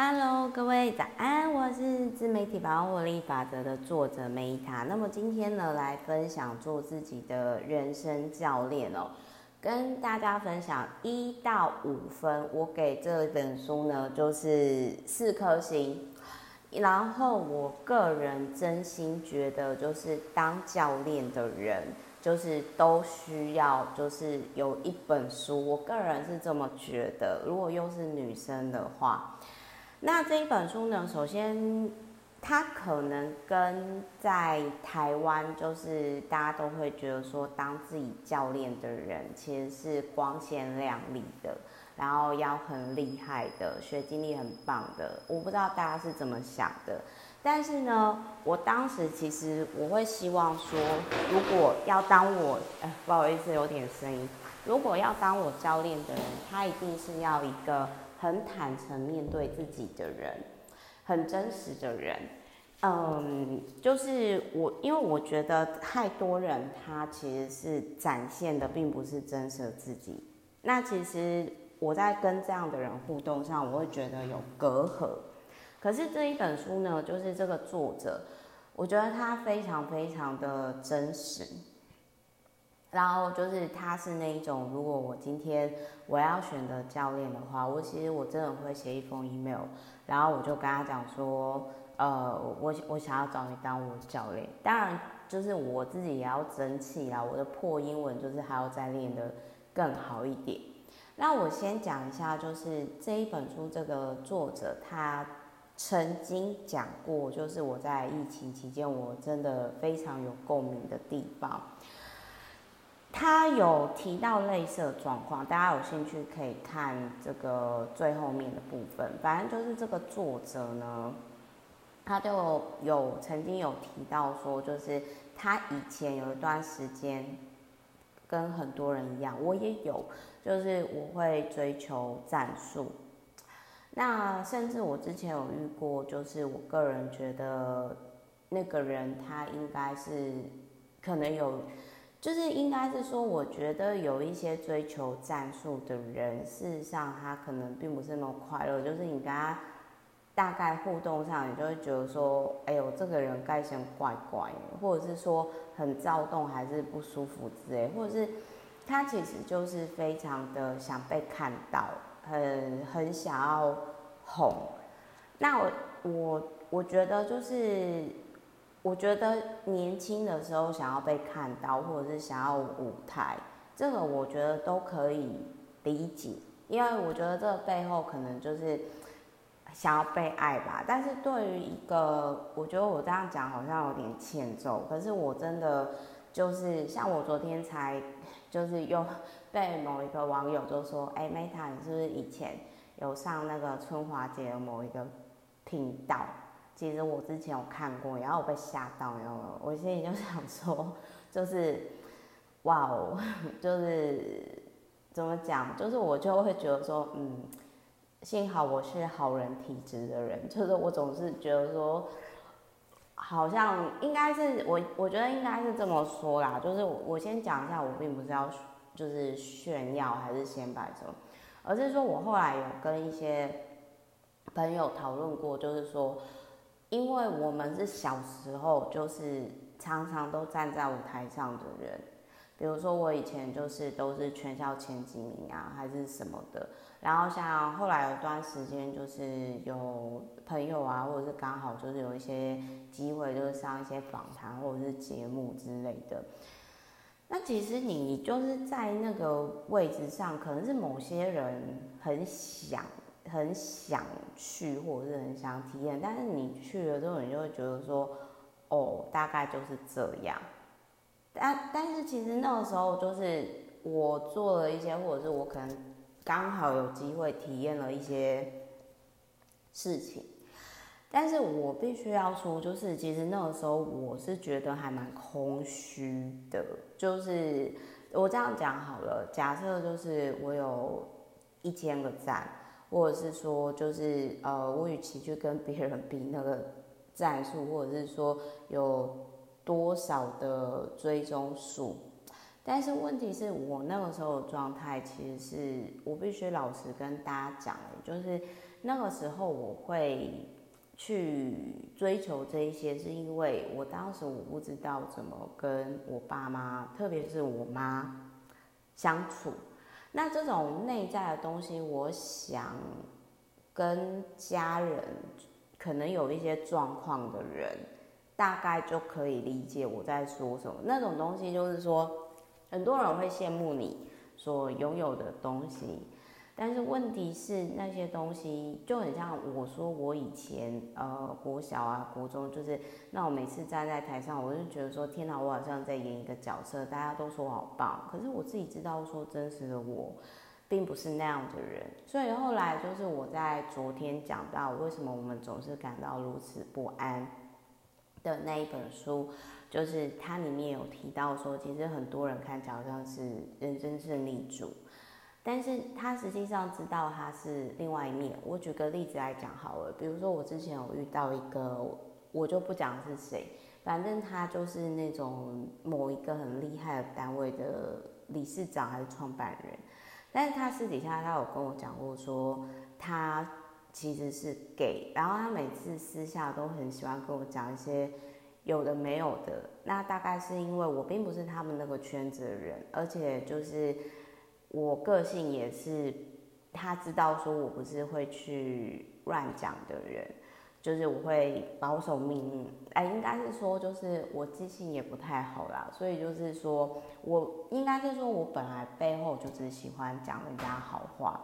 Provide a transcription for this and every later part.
Hello，各位早安，我是自媒体百万获利法则的作者梅塔。那么今天呢，来分享做自己的人生教练哦，跟大家分享一到五分，我给这本书呢就是四颗星。然后我个人真心觉得，就是当教练的人，就是都需要就是有一本书。我个人是这么觉得，如果又是女生的话。那这一本书呢，首先，它可能跟在台湾，就是大家都会觉得说，当自己教练的人其实是光鲜亮丽的，然后要很厉害的，学经历很棒的。我不知道大家是怎么想的，但是呢，我当时其实我会希望说，如果要当我，哎，不好意思，有点声音。如果要当我教练的人，他一定是要一个。很坦诚面对自己的人，很真实的人，嗯，就是我，因为我觉得太多人他其实是展现的并不是真实的自己。那其实我在跟这样的人互动上，我会觉得有隔阂。可是这一本书呢，就是这个作者，我觉得他非常非常的真实。然后就是他是那一种，如果我今天我要选择教练的话，我其实我真的会写一封 email，然后我就跟他讲说，呃，我我想要找你当我的教练。当然，就是我自己也要争气啦，我的破英文就是还要再练得更好一点。那我先讲一下，就是这一本书这个作者他曾经讲过，就是我在疫情期间我真的非常有共鸣的地方。他有提到类似的状况，大家有兴趣可以看这个最后面的部分。反正就是这个作者呢，他就有曾经有提到说，就是他以前有一段时间跟很多人一样，我也有，就是我会追求战术。那甚至我之前有遇过，就是我个人觉得那个人他应该是可能有。就是应该是说，我觉得有一些追求战术的人，事实上他可能并不是那么快乐。就是你跟他大概互动上，你就会觉得说，哎呦，这个人该先怪怪，或者是说很躁动，还是不舒服之类，或者是他其实就是非常的想被看到，很很想要红。那我我我觉得就是。我觉得年轻的时候想要被看到，或者是想要舞台，这个我觉得都可以理解，因为我觉得这背后可能就是想要被爱吧。但是对于一个，我觉得我这样讲好像有点欠揍，可是我真的就是像我昨天才就是又被某一个网友就说：“哎，Meta，你是不是以前有上那个春华姐的某一个频道？”其实我之前有看过，然后我被吓到，然后我心里就想说，就是，哇哦，就是怎么讲，就是我就会觉得说，嗯，幸好我是好人体质的人，就是我总是觉得说，好像应该是我，我觉得应该是这么说啦，就是我先讲一下，我并不是要就是炫耀还是显摆什么，而是说我后来有跟一些朋友讨论过，就是说。因为我们是小时候就是常常都站在舞台上的人，比如说我以前就是都是全校前几名啊，还是什么的。然后像后来有段时间，就是有朋友啊，或者是刚好就是有一些机会，就是上一些访谈或者是节目之类的。那其实你就是在那个位置上，可能是某些人很想。很想去，或者是很想体验，但是你去了之后，你就会觉得说，哦，大概就是这样。但但是其实那个时候，就是我做了一些，或者是我可能刚好有机会体验了一些事情。但是我必须要说，就是其实那个时候我是觉得还蛮空虚的。就是我这样讲好了，假设就是我有一千个赞。或者是说，就是呃，我与其去跟别人比那个战术，或者是说有多少的追踪数，但是问题是我那个时候的状态，其实是我必须老实跟大家讲，就是那个时候我会去追求这一些，是因为我当时我不知道怎么跟我爸妈，特别是我妈相处。那这种内在的东西，我想跟家人可能有一些状况的人，大概就可以理解我在说什么。那种东西就是说，很多人会羡慕你所拥有的东西。但是问题是那些东西就很像我说我以前呃国小啊国中就是那我每次站在台上我就觉得说天哪我好像在演一个角色，大家都说我好棒，可是我自己知道说真实的我并不是那样的人，所以后来就是我在昨天讲到为什么我们总是感到如此不安的那一本书，就是它里面有提到说其实很多人看起来好像是人生胜利组。但是他实际上知道他是另外一面。我举个例子来讲好了，比如说我之前有遇到一个，我就不讲是谁，反正他就是那种某一个很厉害的单位的理事长还是创办人。但是他私底下他有跟我讲过说，他其实是 gay，然后他每次私下都很喜欢跟我讲一些有的没有的。那大概是因为我并不是他们那个圈子的人，而且就是。我个性也是，他知道说我不是会去乱讲的人，就是我会保守秘密，哎，应该是说就是我记性也不太好啦，所以就是说我应该是说我本来背后就只喜欢讲人家好话，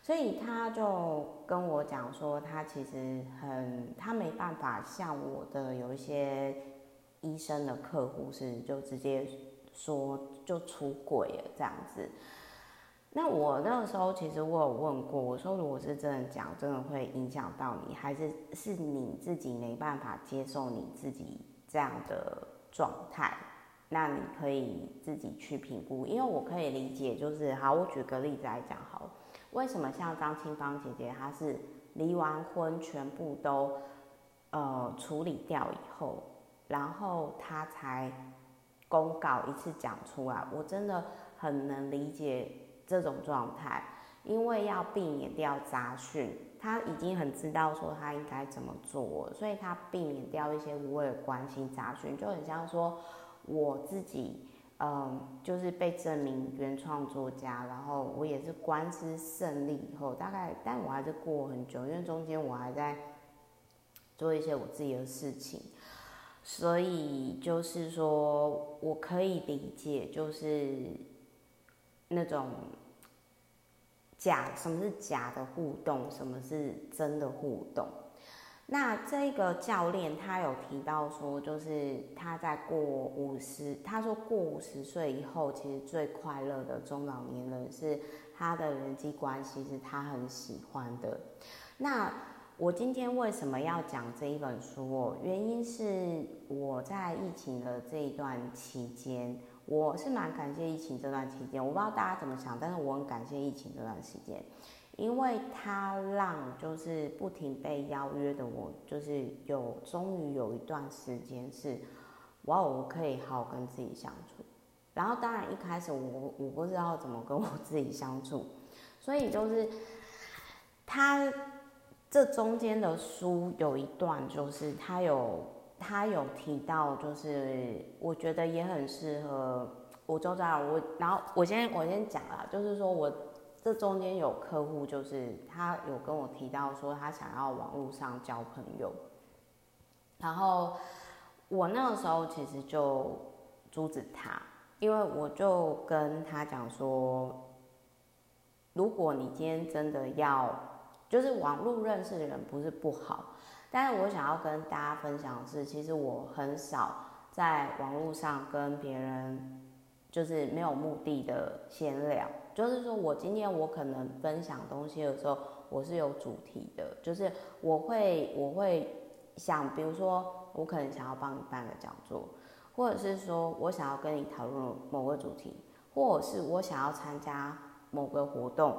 所以他就跟我讲说他其实很他没办法像我的有一些医生的客户是就直接说就出轨了这样子。那我那个时候其实我有问过，我说如果是真的讲，真的会影响到你，还是是你自己没办法接受你自己这样的状态？那你可以自己去评估，因为我可以理解，就是好，我举个例子来讲，好，为什么像张清芳姐姐，她是离完婚全部都呃处理掉以后，然后她才公告一次讲出来，我真的很能理解。这种状态，因为要避免掉杂讯，他已经很知道说他应该怎么做，所以他避免掉一些无谓的关心杂讯，就很像说我自己，嗯，就是被证明原创作家，然后我也是官司胜利以后，大概，但我还是过很久，因为中间我还在做一些我自己的事情，所以就是说我可以理解，就是。那种假，什么是假的互动？什么是真的互动？那这个教练他有提到说，就是他在过五十，他说过五十岁以后，其实最快乐的中老年人是他的人际关系是他很喜欢的。那我今天为什么要讲这一本书？哦原因是我在疫情的这一段期间。我是蛮感谢疫情这段期间，我不知道大家怎么想，但是我很感谢疫情这段时间，因为它让就是不停被邀约的我，就是有终于有一段时间是，哇，我可以好好跟自己相处。然后当然一开始我我不知道怎么跟我自己相处，所以就是他这中间的书有一段就是他有。他有提到，就是我觉得也很适合我周遭我，然后我先我先讲啦，就是说我这中间有客户，就是他有跟我提到说他想要网络上交朋友，然后我那个时候其实就阻止他，因为我就跟他讲说，如果你今天真的要，就是网络认识的人不是不好。但是我想要跟大家分享的是，其实我很少在网络上跟别人就是没有目的的闲聊。就是说我今天我可能分享东西的时候，我是有主题的，就是我会我会想，比如说我可能想要帮你办个讲座，或者是说我想要跟你讨论某个主题，或者是我想要参加某个活动，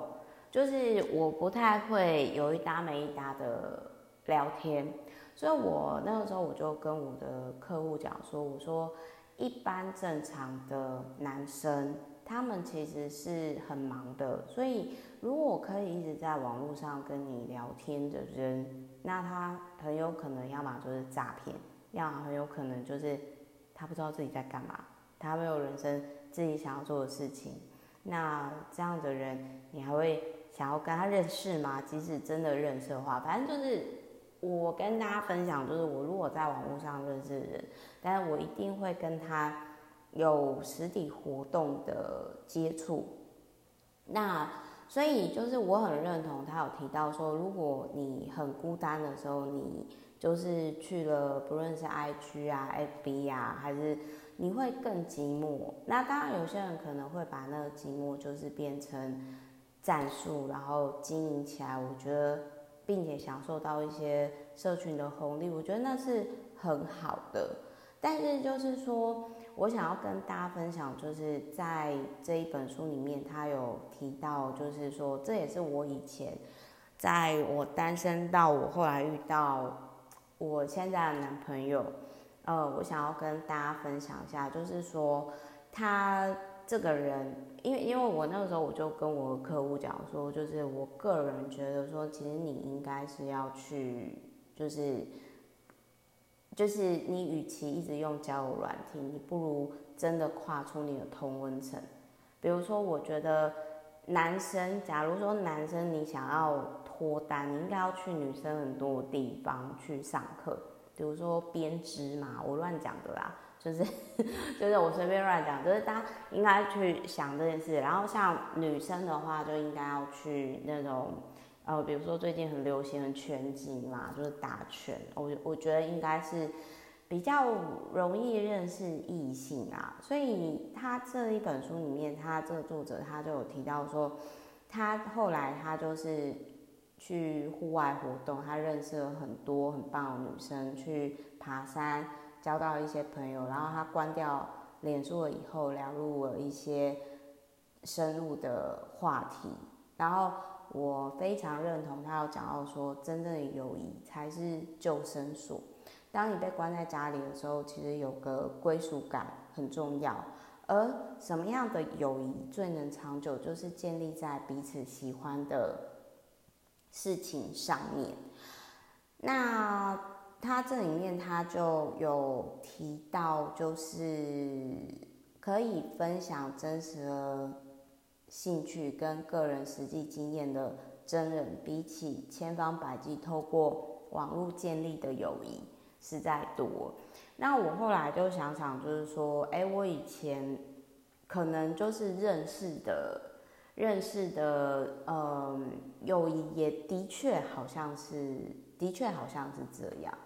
就是我不太会有一搭没一搭的。聊天，所以我那个时候我就跟我的客户讲说，我说一般正常的男生他们其实是很忙的，所以如果可以一直在网络上跟你聊天的人，那他很有可能要么就是诈骗，要么很有可能就是他不知道自己在干嘛，他没有人生自己想要做的事情。那这样的人，你还会想要跟他认识吗？即使真的认识的话，反正就是我跟大家分享，就是我如果在网络上认识的人，但是我一定会跟他有实体活动的接触。那所以就是我很认同他有提到说，如果你很孤单的时候，你就是去了不论是 IG 啊、FB 啊，还是。你会更寂寞。那当然，有些人可能会把那个寂寞就是变成战术，然后经营起来。我觉得，并且享受到一些社群的红利，我觉得那是很好的。但是就是说，我想要跟大家分享，就是在这一本书里面，他有提到，就是说，这也是我以前在我单身到我后来遇到我现在的男朋友。呃，我想要跟大家分享一下，就是说他这个人，因为因为我那个时候我就跟我客户讲说，就是我个人觉得说，其实你应该是要去，就是就是你与其一直用交友软体，你不如真的跨出你的同温层。比如说，我觉得男生，假如说男生你想要脱单，你应该要去女生很多地方去上课。比如说编织嘛，我乱讲的啦，就是就是我随便乱讲，就是大家应该去想这件事。然后像女生的话，就应该要去那种呃，比如说最近很流行的拳击嘛，就是打拳。我我觉得应该是比较容易认识异性啊。所以他这一本书里面，他这个作者他就有提到说，他后来他就是。去户外活动，他认识了很多很棒的女生，去爬山，交到一些朋友。然后他关掉脸书了以后，聊入了一些深入的话题。然后我非常认同他有讲到说，真正的友谊才是救生索。当你被关在家里的时候，其实有个归属感很重要。而什么样的友谊最能长久，就是建立在彼此喜欢的。事情上面，那他这里面他就有提到，就是可以分享真实的兴趣跟个人实际经验的真人，比起千方百计透过网络建立的友谊实在多。那我后来就想想，就是说，哎，我以前可能就是认识的。认识的，嗯，友谊也的确好像是，的确好像是这样。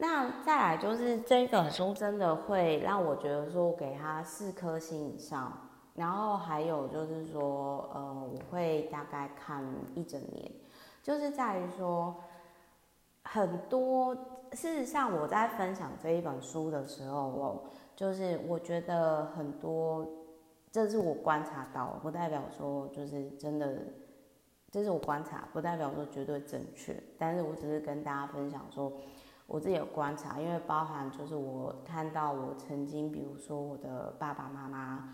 那再来就是这本书真的会让我觉得说，我给他四颗星以上。然后还有就是说，呃，我会大概看一整年，就是在于说，很多事实上我在分享这一本书的时候，我就是我觉得很多。这是我观察到，不代表说就是真的，这是我观察，不代表说绝对正确。但是我只是跟大家分享说，我自己有观察，因为包含就是我看到我曾经，比如说我的爸爸妈妈，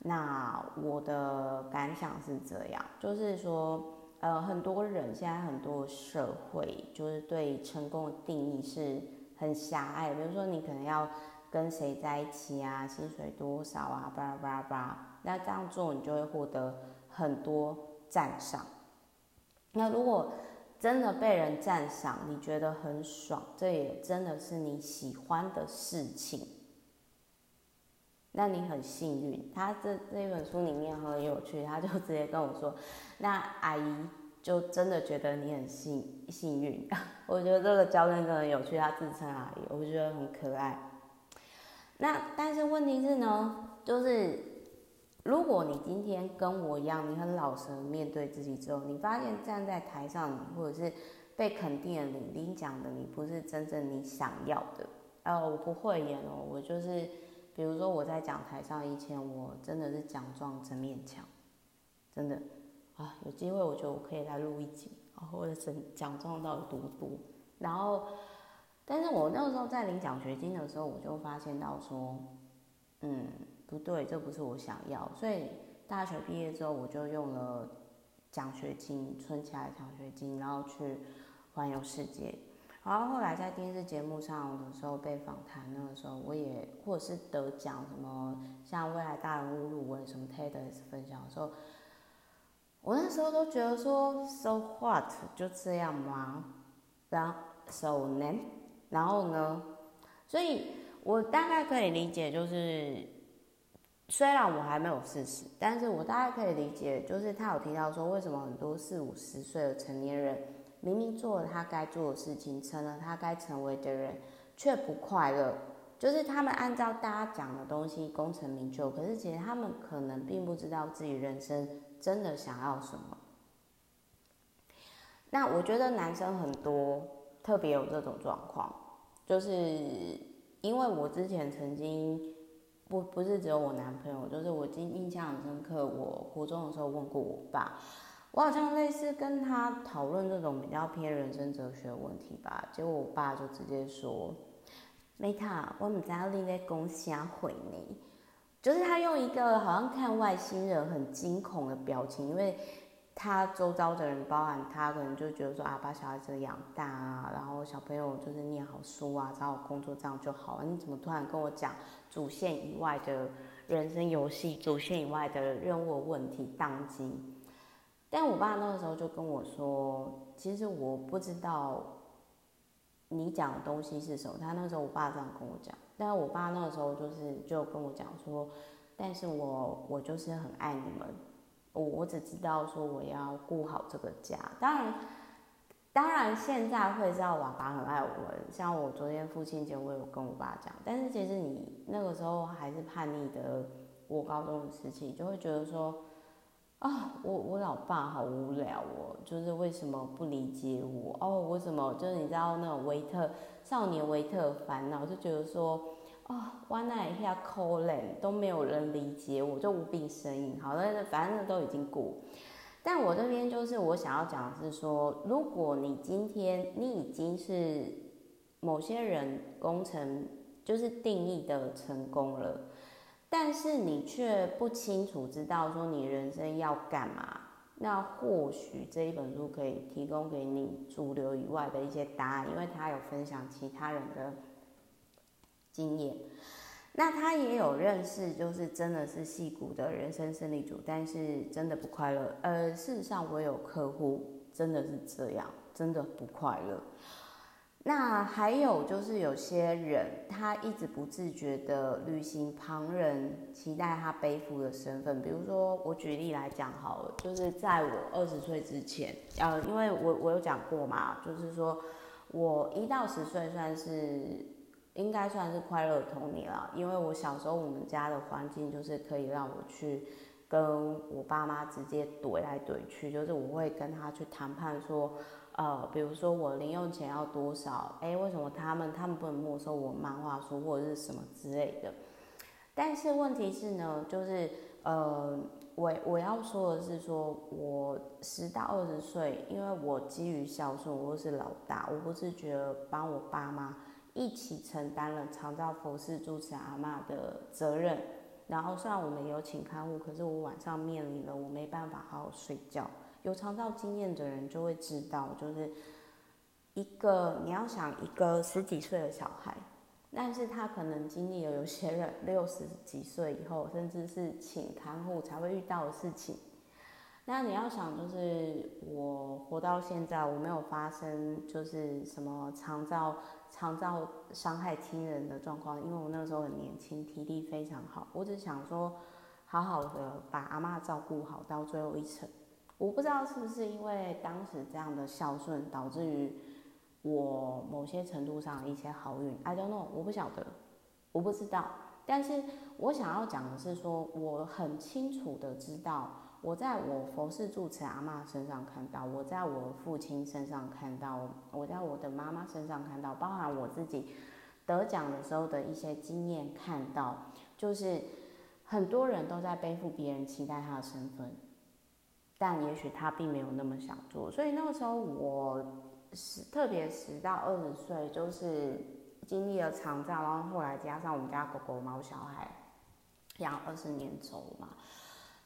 那我的感想是这样，就是说，呃，很多人现在很多社会就是对成功的定义是很狭隘，比如说你可能要。跟谁在一起啊？薪水多少啊？巴拉巴拉巴拉。那这样做，你就会获得很多赞赏。那如果真的被人赞赏，你觉得很爽，这也真的是你喜欢的事情。那你很幸运。他这这本书里面很有趣，他就直接跟我说：“那阿姨就真的觉得你很幸幸运。”我觉得这个教练真的很有趣，他自称阿姨，我觉得很可爱。那但是问题是呢，就是如果你今天跟我一样，你很老实面对自己之后，你发现站在台上，或者是被肯定的你，领奖的你不是真正你想要的。呃，我不会演哦，我就是，比如说我在讲台上以前，我真的是奖状真面墙，真的啊，有机会我觉得我可以来录一集，然后我的奖奖状到底多多，然后。但是我那个时候在领奖学金的时候，我就发现到说，嗯，不对，这不是我想要。所以大学毕业之后，我就用了奖学金存起来奖学金，然后去环游世界。然后后来在电视节目上的时候被访谈，那个时候我也或者是得奖什么，像未来大人物入围什么 TEDx 分享的时候，我那时候都觉得说 So what 就这样吗？然 So 呢然后呢？所以我大概可以理解，就是虽然我还没有四十，但是我大概可以理解，就是他有提到说，为什么很多四五十岁的成年人。明明做了他该做的事情，成了他该成为的人，却不快乐。就是他们按照大家讲的东西功成名就，可是其实他们可能并不知道自己人生真的想要什么。那我觉得男生很多特别有这种状况，就是因为我之前曾经不不是只有我男朋友，就是我今印象很深刻，我国中的时候问过我爸。我好像类似跟他讨论这种比较偏人生哲学的问题吧，结果我爸就直接说：“Meta，我不知道你在讲虾毁你。”就是他用一个好像看外星人很惊恐的表情，因为他周遭的人，包含他，可能就觉得说啊，把小孩子养大啊，然后小朋友就是念好书啊，找好工作这样就好了。你怎么突然跟我讲主线以外的人生游戏，主线以外的任务问题当机？但我爸那个时候就跟我说，其实我不知道你讲的东西是什么。他那时候，我爸这样跟我讲。但我爸那个时候就是就跟我讲说，但是我我就是很爱你们，我我只知道说我要顾好这个家。当然，当然现在会知道我爸很爱我。像我昨天父亲节，我有跟我爸讲。但是其实你那个时候还是叛逆的，我高中的时期就会觉得说。啊、我我老爸好无聊哦，就是为什么不理解我？哦，为什么就是你知道那种维特少年维特烦恼，就觉得说，哦，我那一下可怜都没有人理解我，就无病呻吟。好了，反正都已经过。但我这边就是我想要讲的是说，如果你今天你已经是某些人工程，就是定义的成功了。但是你却不清楚知道说你人生要干嘛，那或许这一本书可以提供给你主流以外的一些答案，因为他有分享其他人的经验，那他也有认识，就是真的是戏骨的人生胜利组，但是真的不快乐。呃，事实上我有客户真的是这样，真的不快乐。那还有就是有些人，他一直不自觉的履行旁人期待他背负的身份。比如说，我举例来讲好了，就是在我二十岁之前，呃，因为我我有讲过嘛，就是说我一到十岁算是应该算是快乐童年了，因为我小时候我们家的环境就是可以让我去跟我爸妈直接怼来怼去，就是我会跟他去谈判说。呃，比如说我零用钱要多少？哎，为什么他们他们不能没收我漫画书或者是什么之类的？但是问题是呢，就是呃，我我要说的是说，我十到二十岁，因为我基于孝顺，我是老大，我不是觉得帮我爸妈一起承担了长照佛事主持阿嬷的责任。然后虽然我们有请看护，可是我晚上面临了我没办法好好睡觉。有长照经验的人就会知道，就是一个你要想一个十几岁的小孩，但是他可能经历了有些人 六十几岁以后，甚至是请看护才会遇到的事情。那你要想，就是我活到现在，我没有发生就是什么长照长照伤害亲人的状况，因为我那时候很年轻，体力非常好。我只想说，好好的把阿嬷照顾好到最后一程。我不知道是不是因为当时这样的孝顺，导致于我某些程度上一些好运。I don't know，我不晓得，我不知道。但是我想要讲的是说，我很清楚的知道，我在我佛事住持阿嬷身上看到，我在我父亲身上看到，我在我的妈妈身上看到，包含我自己得奖的时候的一些经验看到，就是很多人都在背负别人期待他的身份。但也许他并没有那么想做，所以那个时候我十特别十到二十岁，就是经历了长照，然后后来加上我们家狗狗、猫、小孩，养二十年走嘛。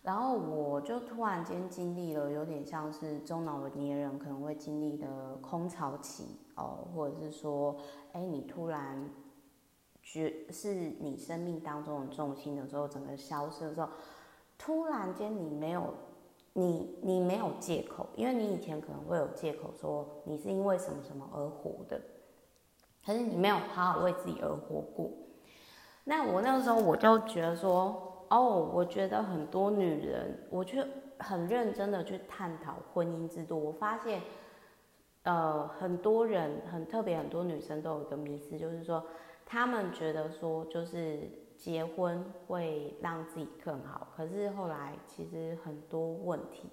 然后我就突然间经历了有点像是中老年人可能会经历的空巢期哦，或者是说，哎，你突然觉是你生命当中的重心的时候，整个消失的时候，突然间你没有你你没有借口，因为你以前可能会有借口说你是因为什么什么而活的，可是你没有好好为自己而活过。那我那个时候我就觉得说。哦我觉得很多女人，我去很认真的去探讨婚姻制度。我发现，呃，很多人很特别，很多女生都有一个迷思，就是说，他们觉得说，就是结婚会让自己更好。可是后来，其实很多问题，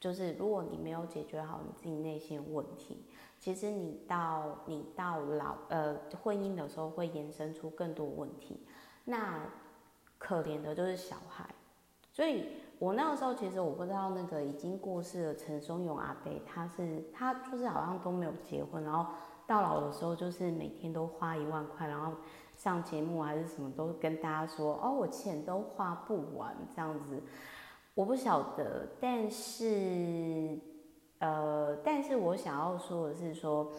就是如果你没有解决好你自己内心的问题，其实你到你到老呃婚姻的时候，会延伸出更多问题。那可怜的就是小孩，所以我那个时候其实我不知道那个已经过世的陈松勇阿伯，他是他就是好像都没有结婚，然后到老的时候就是每天都花一万块，然后上节目还是什么都跟大家说哦，我钱都花不完这样子，我不晓得，但是呃，但是我想要说的是说，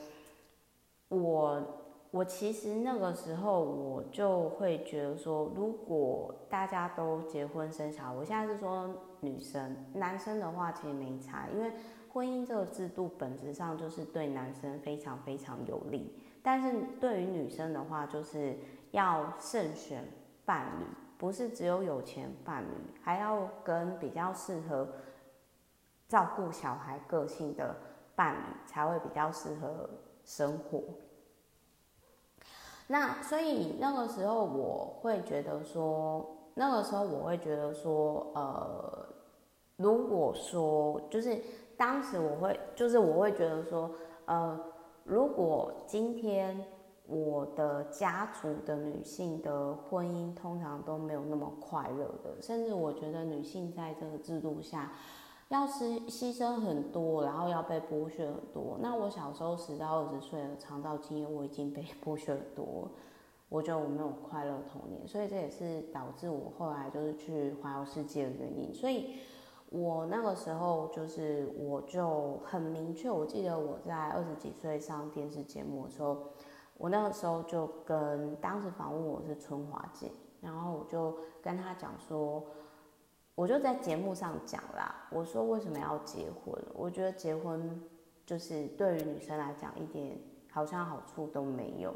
我。我其实那个时候我就会觉得说，如果大家都结婚生小孩，我现在是说女生，男生的话其实没差，因为婚姻这个制度本质上就是对男生非常非常有利，但是对于女生的话，就是要慎选伴侣，不是只有有钱伴侣，还要跟比较适合照顾小孩个性的伴侣才会比较适合生活。那所以那个时候我会觉得说，那个时候我会觉得说，呃，如果说就是当时我会就是我会觉得说，呃，如果今天我的家族的女性的婚姻通常都没有那么快乐的，甚至我觉得女性在这个制度下。要牺牺牲很多，然后要被剥削很多。那我小时候十到二十岁的长照经验，我已经被剥削很多。我觉得我没有快乐童年，所以这也是导致我后来就是去环游世界的原因。所以，我那个时候就是我就很明确，我记得我在二十几岁上电视节目的时候，我那个时候就跟当时访问我是春华姐，然后我就跟她讲说。我就在节目上讲啦，我说为什么要结婚？我觉得结婚就是对于女生来讲一点好像好处都没有，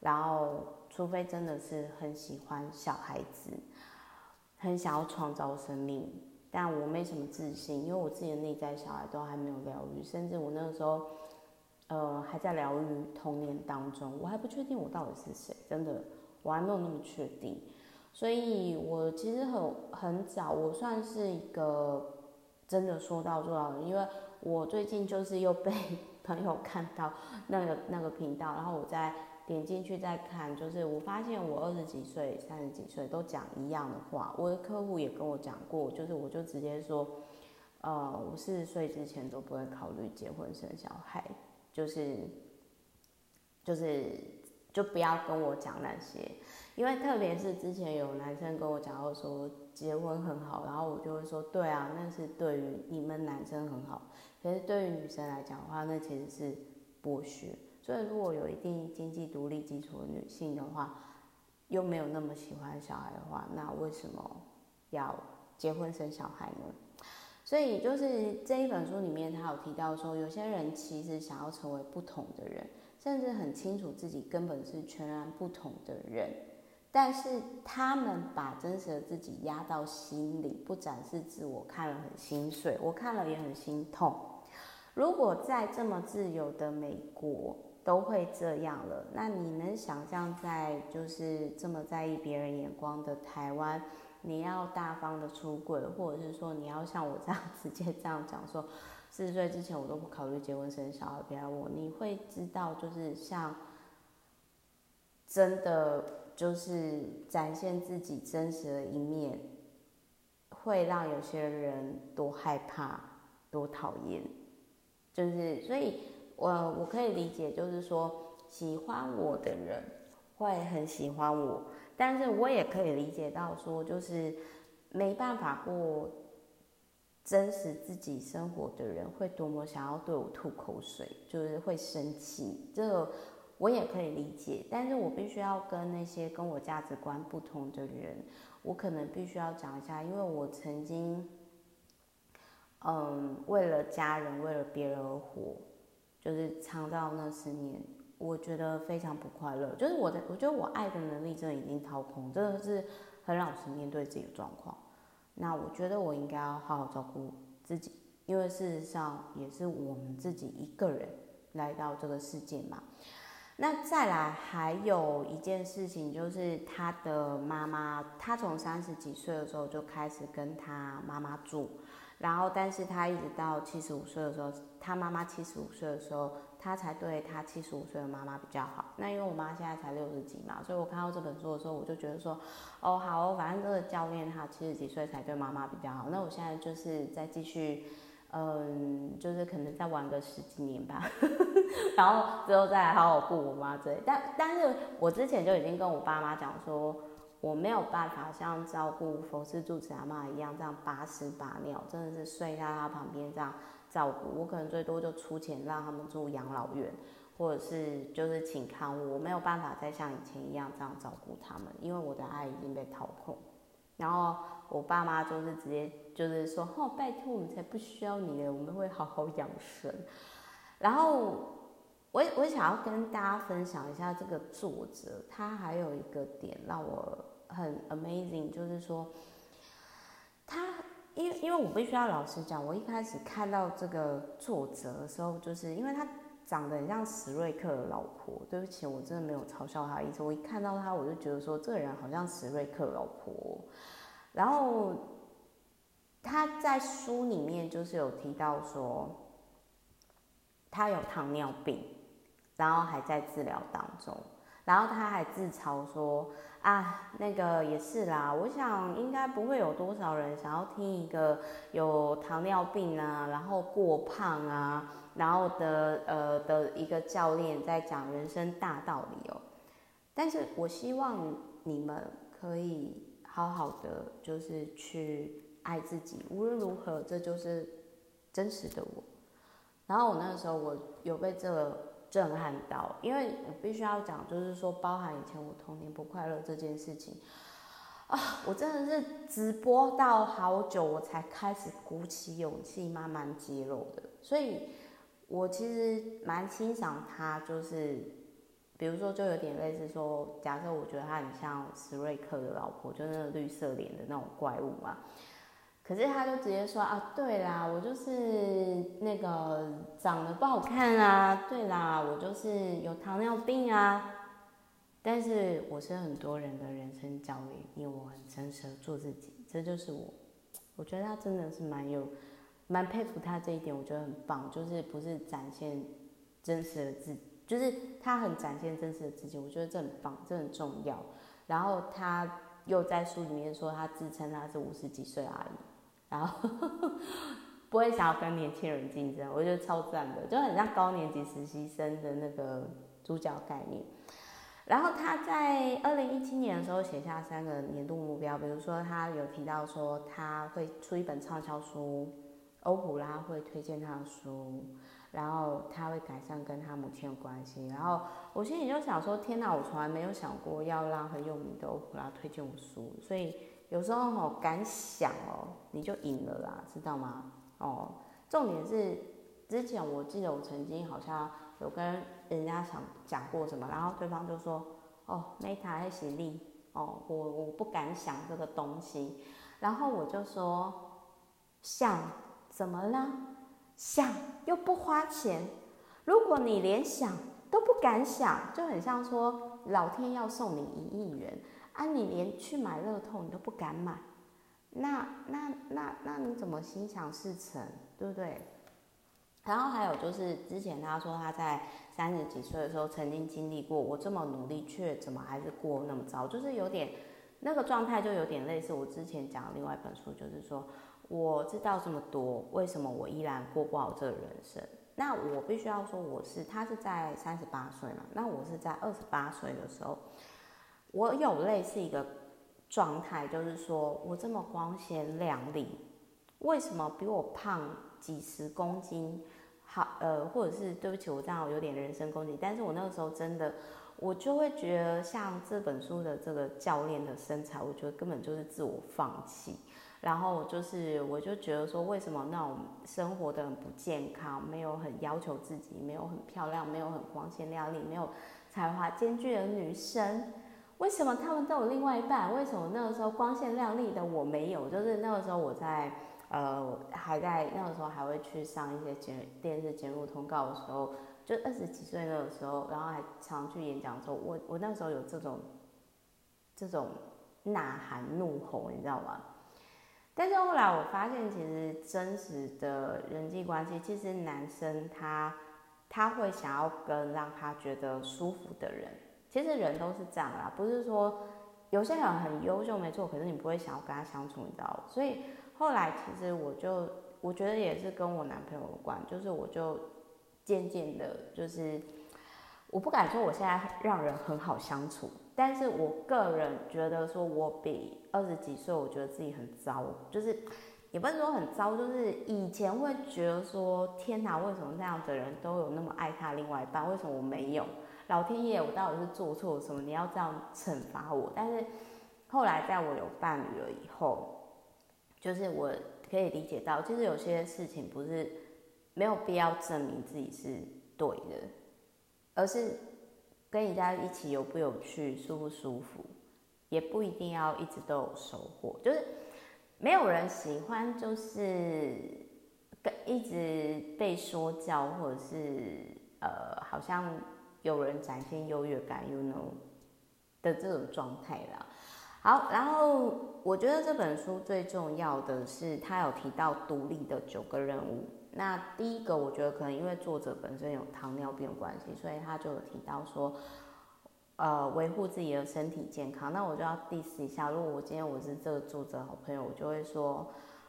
然后除非真的是很喜欢小孩子，很想要创造生命，但我没什么自信，因为我自己的内在小孩都还没有疗愈，甚至我那个时候，呃，还在疗愈童年当中，我还不确定我到底是谁，真的，我还没有那么确定。所以，我其实很很早，我算是一个真的说到做到的，因为我最近就是又被 朋友看到那个那个频道，然后我再点进去再看，就是我发现我二十几岁、三十几岁都讲一样的话，我的客户也跟我讲过，就是我就直接说，呃，我四十岁之前都不会考虑结婚生小孩，就是就是就不要跟我讲那些。因为特别是之前有男生跟我讲到说结婚很好，然后我就会说对啊，那是对于你们男生很好，可是对于女生来讲的话，那其实是剥削。所以如果有一定经济独立基础的女性的话，又没有那么喜欢小孩的话，那为什么要结婚生小孩呢？所以就是这一本书里面，他有提到说，有些人其实想要成为不同的人，甚至很清楚自己根本是全然不同的人。但是他们把真实的自己压到心里，不展示自我，看了很心碎，我看了也很心痛。如果在这么自由的美国都会这样了，那你能想象在就是这么在意别人眼光的台湾，你要大方的出柜，或者是说你要像我这样 直接这样讲说，四十岁之前我都不考虑结婚生小孩，别来我，你会知道就是像真的。就是展现自己真实的一面，会让有些人多害怕、多讨厌。就是，所以我我可以理解，就是说喜欢我的人会很喜欢我，但是我也可以理解到说，就是没办法过真实自己生活的人，会多么想要对我吐口水，就是会生气。这个我也可以理解，但是我必须要跟那些跟我价值观不同的人，我可能必须要讲一下，因为我曾经，嗯，为了家人，为了别人而活，就是长到那十年。我觉得非常不快乐，就是我的，我觉得我爱的能力真的已经掏空，真的是很老实面对自己的状况。那我觉得我应该要好好照顾自己，因为事实上也是我们自己一个人来到这个世界嘛。那再来还有一件事情，就是他的妈妈，他从三十几岁的时候就开始跟他妈妈住，然后但是他一直到七十五岁的时候，他妈妈七十五岁的时候。他才对他七十五岁的妈妈比较好。那因为我妈现在才六十几嘛，所以我看到这本书的时候，我就觉得说，哦，好哦，反正这个教练他七十几岁才对妈妈比较好。那我现在就是再继续，嗯，就是可能再玩个十几年吧，然后之后再好好顾我妈这里。但但是我之前就已经跟我爸妈讲说，我没有办法像照顾佛师住持阿嬷一样这样把屎把尿，真的是睡在他旁边这样。照顾我可能最多就出钱让他们住养老院，或者是就是请看护，我没有办法再像以前一样这样照顾他们，因为我的爱已经被掏空。然后我爸妈就是直接就是说，哦，拜托我们才不需要你了，我们会好好养生。然后我我想要跟大家分享一下这个作者，他还有一个点让我很 amazing，就是说他。因为因为我必须要老实讲，我一开始看到这个作者的时候，就是因为他长得很像史瑞克的老婆。对不起，我真的没有嘲笑他的意思。我一看到他，我就觉得说这个人好像史瑞克老婆。然后他在书里面就是有提到说，他有糖尿病，然后还在治疗当中。然后他还自嘲说。啊，那个也是啦。我想应该不会有多少人想要听一个有糖尿病啊，然后过胖啊，然后的呃的一个教练在讲人生大道理哦。但是我希望你们可以好好的，就是去爱自己。无论如何，这就是真实的我。然后我那个时候，我有被这个。震撼到，因为我必须要讲，就是说，包含以前我童年不快乐这件事情啊，我真的是直播到好久，我才开始鼓起勇气慢慢揭露的。所以，我其实蛮欣赏他，就是比如说，就有点类似说，假设我觉得他很像史瑞克的老婆，就那个绿色脸的那种怪物嘛。可是他就直接说啊，对啦，我就是那个长得不好看啊，对啦，我就是有糖尿病啊。但是我是很多人的人生教育，因为我很诚实的做自己，这就是我。我觉得他真的是蛮有，蛮佩服他这一点，我觉得很棒，就是不是展现真实的自，就是他很展现真实的自己，我觉得这很棒，这很重要。然后他又在书里面说，他自称他是五十几岁阿姨。然后不会想要跟年轻人竞争，我觉得超赞的，就很像高年级实习生的那个主角概念。然后他在二零一七年的时候写下三个年度目标，比如说他有提到说他会出一本畅销书，欧普拉会推荐他的书，然后他会改善跟他母亲的关系。然后我心里就想说，天哪，我从来没有想过要让很有名的欧普拉推荐我书，所以。有时候哦，敢想哦，你就赢了啦，知道吗？哦，重点是之前我记得我曾经好像有跟人家想讲过什么，然后对方就说哦，Meta 还是力哦，我我不敢想这个东西，然后我就说想怎么了？想又不花钱，如果你连想都不敢想，就很像说老天要送你一亿元。啊，你连去买乐透你都不敢买，那那那那你怎么心想事成，对不对？然后还有就是之前他说他在三十几岁的时候曾经经历过，我这么努力却怎么还是过那么糟，就是有点那个状态就有点类似我之前讲的另外一本书，就是说我知道这么多，为什么我依然过不好这个人生？那我必须要说我是他是在三十八岁嘛，那我是在二十八岁的时候。我有类似一个状态，就是说我这么光鲜亮丽，为什么比我胖几十公斤，好呃，或者是对不起，我这样有点人身攻击，但是我那个时候真的，我就会觉得像这本书的这个教练的身材，我觉得根本就是自我放弃。然后就是，我就觉得说，为什么那种生活的很不健康，没有很要求自己，没有很漂亮，没有很光鲜亮丽，没有才华兼具的女生，为什么他们都有另外一半？为什么那个时候光鲜亮丽的我没有？就是那个时候我在呃还在那个时候还会去上一些节电视节目通告的时候，就二十几岁那个时候，然后还常去演讲的时候，我我那时候有这种这种呐喊怒吼，你知道吗？但是后来我发现，其实真实的人际关系，其实男生他他会想要跟让他觉得舒服的人。其实人都是这样啦，不是说有些人很优秀没错，可是你不会想要跟他相处，你知道？所以后来其实我就我觉得也是跟我男朋友有关，就是我就渐渐的，就是我不敢说我现在让人很好相处。但是我个人觉得，说我比二十几岁，我觉得自己很糟，就是也不是说很糟，就是以前会觉得说，天哪，为什么那样的人都有那么爱他另外一半，为什么我没有？老天爷，我到底是做错什么？你要这样惩罚我？但是后来在我有伴侣了以后，就是我可以理解到，其实有些事情不是没有必要证明自己是对的，而是。跟人家一起有不有趣，舒不舒服，也不一定要一直都有收获。就是没有人喜欢，就是跟一直被说教，或者是呃，好像有人展现优越感，you know 的这种状态啦。好，然后我觉得这本书最重要的是，他有提到独立的九个任务。那第一个，我觉得可能因为作者本身有糖尿病关系，所以他就有提到说，呃，维护自己的身体健康。那我就要 diss 一下，如果我今天我是这个作者好朋友，我就会说，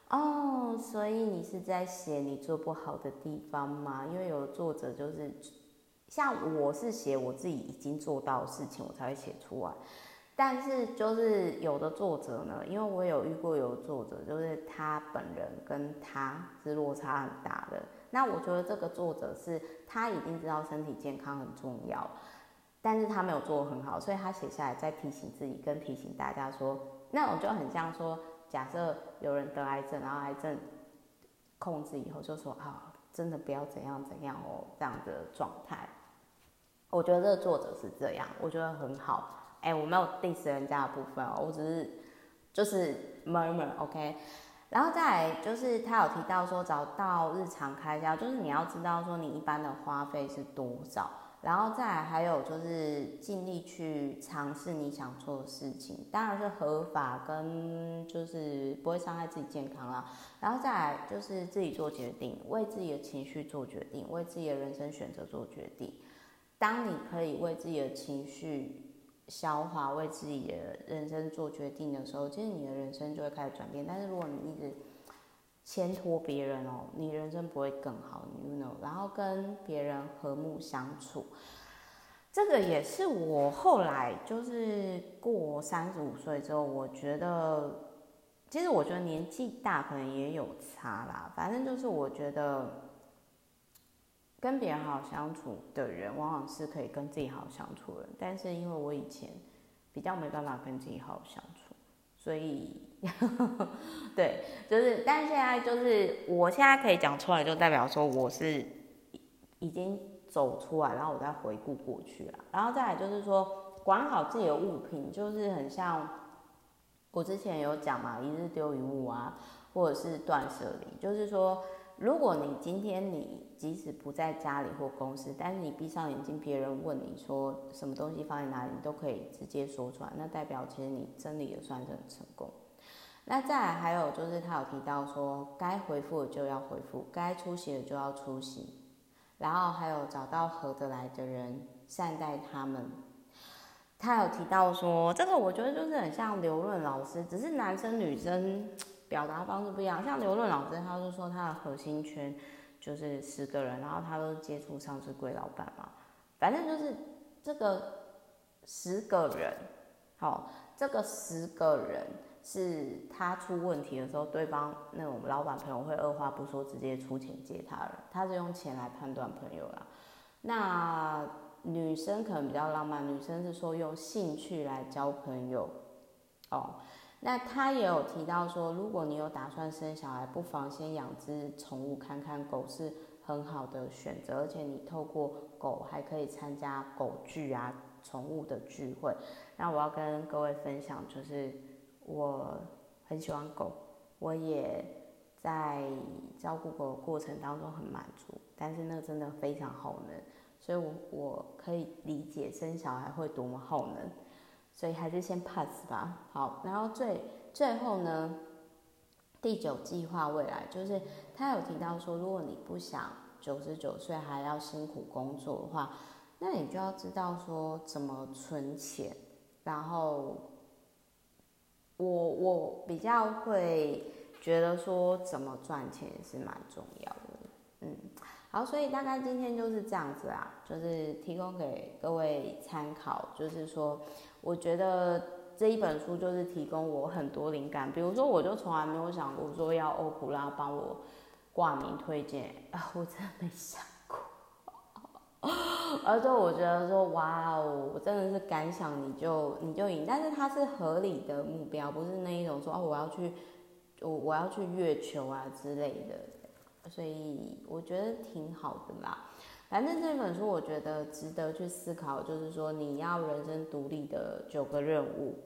哦，所以你是在写你做不好的地方吗？因为有作者就是，像我是写我自己已经做到的事情，我才会写出来。但是就是有的作者呢，因为我有遇过有的作者，就是他本人跟他是落差很大的。那我觉得这个作者是他已经知道身体健康很重要，但是他没有做很好，所以他写下来再提醒自己跟提醒大家说，那我就很像说，假设有人得癌症，然后癌症控制以后就说啊，真的不要怎样怎样哦，这样的状态。我觉得这个作者是这样，我觉得很好。哎、我没有 diss 人家的部分哦，我只是就是 murmur，OK。然后再来就是他有提到说，找到日常开销，就是你要知道说你一般的花费是多少。然后再来还有就是尽力去尝试你想做的事情，当然是合法跟就是不会伤害自己健康啦。然后再来就是自己做决定，为自己的情绪做决定，为自己的人生选择做决定。当你可以为自己的情绪消化，为自己的人生做决定的时候，其实你的人生就会开始转变。但是如果你一直牵拖别人哦，你人生不会更好，you know。然后跟别人和睦相处，这个也是我后来就是过三十五岁之后，我觉得，其实我觉得年纪大可能也有差啦。反正就是我觉得。跟别人好相处的人，往往是可以跟自己好相处的。但是因为我以前比较没办法跟自己好相处，所以 对，就是，但是现在就是，我现在可以讲出来，就代表说我是已经走出来，然后我再回顾过去了。然后再来就是说，管好自己的物品，就是很像我之前有讲嘛，一日丢一物啊，或者是断舍离，就是说。如果你今天你即使不在家里或公司，但是你闭上眼睛，别人问你说什么东西放在哪里，你都可以直接说出来，那代表其实你真理也算是很成功。那再来还有就是他有提到说，该回复的就要回复，该出席的就要出席，然后还有找到合得来的人，善待他们。他有提到说，这个我觉得就是很像刘润老师，只是男生女生。表达方式不一样，像刘润老师，他就说他的核心圈就是十个人，然后他都接触上市贵老板嘛，反正就是这个十个人，好，这个十个人是他出问题的时候，对方那种老板朋友会二话不说直接出钱接他了，他是用钱来判断朋友啦。那女生可能比较浪漫，女生是说用兴趣来交朋友。哦，那他也有提到说，如果你有打算生小孩，不妨先养只宠物看看，狗是很好的选择，而且你透过狗还可以参加狗聚啊。宠物的聚会，那我要跟各位分享，就是我很喜欢狗，我也在照顾狗的过程当中很满足，但是那真的非常耗能，所以我我可以理解生小孩会多么耗能，所以还是先 pass 吧。好，然后最最后呢，第九计划未来，就是他有提到说，如果你不想九十九岁还要辛苦工作的话。那你就要知道说怎么存钱，然后我我比较会觉得说怎么赚钱是蛮重要的，嗯，好，所以大概今天就是这样子啊，就是提供给各位参考，就是说我觉得这一本书就是提供我很多灵感，比如说我就从来没有想过说要欧普拉帮我挂名推荐啊，我真的没想过。而且我觉得说，哇哦，我真的是敢想你就你就赢，但是它是合理的目标，不是那一种说哦，我要去我我要去月球啊之类的，所以我觉得挺好的啦。反正这本书我觉得值得去思考，就是说你要人生独立的九个任务。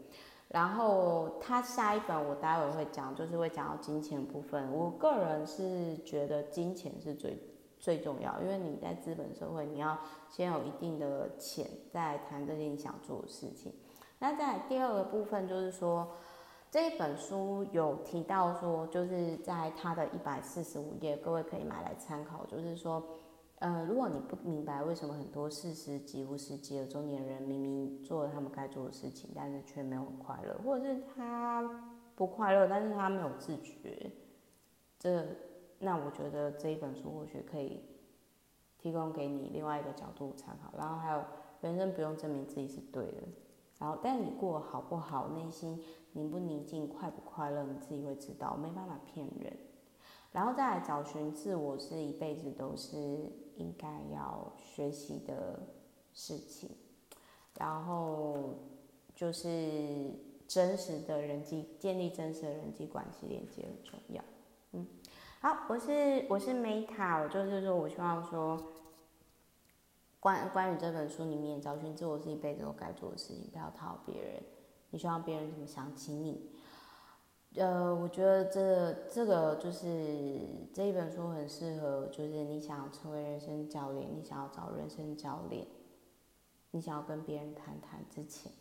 然后他下一本我待会会讲，就是会讲到金钱部分。我个人是觉得金钱是最。最重要，因为你在资本社会，你要先有一定的钱，再谈这件你想做的事情。那在第二个部分，就是说这一本书有提到说，就是在他的一百四十五页，各位可以买来参考。就是说，呃，如果你不明白为什么很多四十几、五十几的中年人明明做了他们该做的事情，但是却没有快乐，或者是他不快乐，但是他没有自觉，这。那我觉得这一本书或许可以提供给你另外一个角度参考，然后还有人生不用证明自己是对的，然后但你过好不好，内心宁不宁静，快不快乐，你自己会知道，没办法骗人。然后再来找寻自我是一辈子都是应该要学习的事情，然后就是真实的人际建立真实的人际关系连接很重要，嗯。好，我是我是 Meta，我就是说，我希望说，关关于这本书里面，找寻自我是一辈子都该做的事情，不要讨好别人。你希望别人怎么想起你？呃，我觉得这这个就是这一本书很适合，就是你想成为人生教练，你想要找人生教练，你想要跟别人谈谈之前，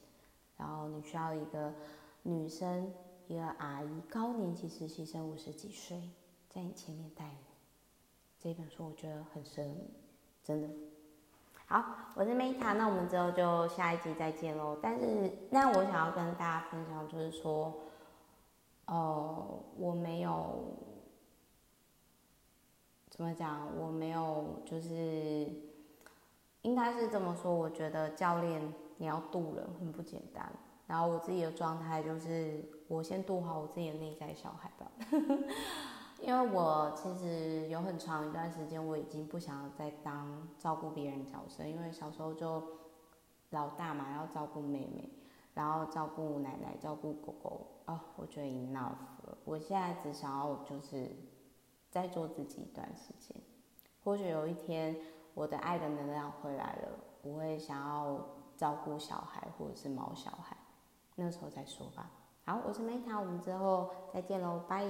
然后你需要一个女生，一个阿姨，高年级实习生，五十几岁。在你前面带你，这本书我觉得很适合你，真的。好，我是 Meta，那我们之后就下一集再见喽。但是，那我想要跟大家分享，就是说，哦、我没有怎么讲，我没有，就是应该是这么说。我觉得教练你要渡人很不简单。然后我自己的状态就是，我先渡好我自己的内在小孩吧。因为我其实有很长一段时间，我已经不想再当照顾别人角色，因为小时候就老大嘛，要照顾妹妹，然后照顾奶奶，照顾狗狗，哦，我觉得 enough 了。我现在只想要就是再做自己一段时间，或许有一天我的爱的能量回来了，我会想要照顾小孩或者是毛小孩，那时候再说吧。好，我是 Meta，我们之后再见喽，拜。